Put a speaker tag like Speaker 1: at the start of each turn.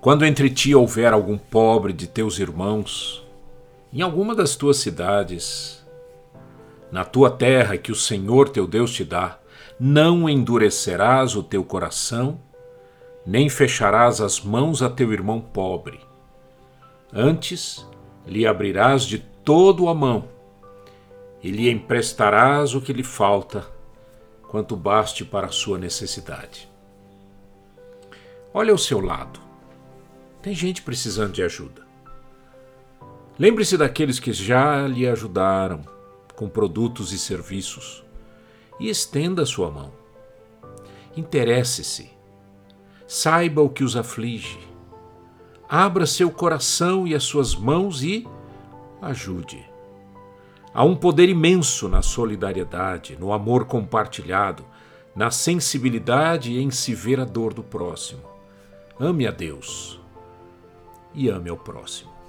Speaker 1: Quando entre ti houver algum pobre de teus irmãos, em alguma das tuas cidades, na tua terra que o Senhor teu Deus te dá, não endurecerás o teu coração, nem fecharás as mãos a teu irmão pobre. Antes lhe abrirás de todo a mão, e lhe emprestarás o que lhe falta, quanto baste para a sua necessidade. Olha ao seu lado tem gente precisando de ajuda. Lembre-se daqueles que já lhe ajudaram com produtos e serviços e estenda a sua mão. Interesse-se. Saiba o que os aflige. Abra seu coração e as suas mãos e ajude. Há um poder imenso na solidariedade, no amor compartilhado, na sensibilidade em se ver a dor do próximo. Ame a Deus e ame ao próximo.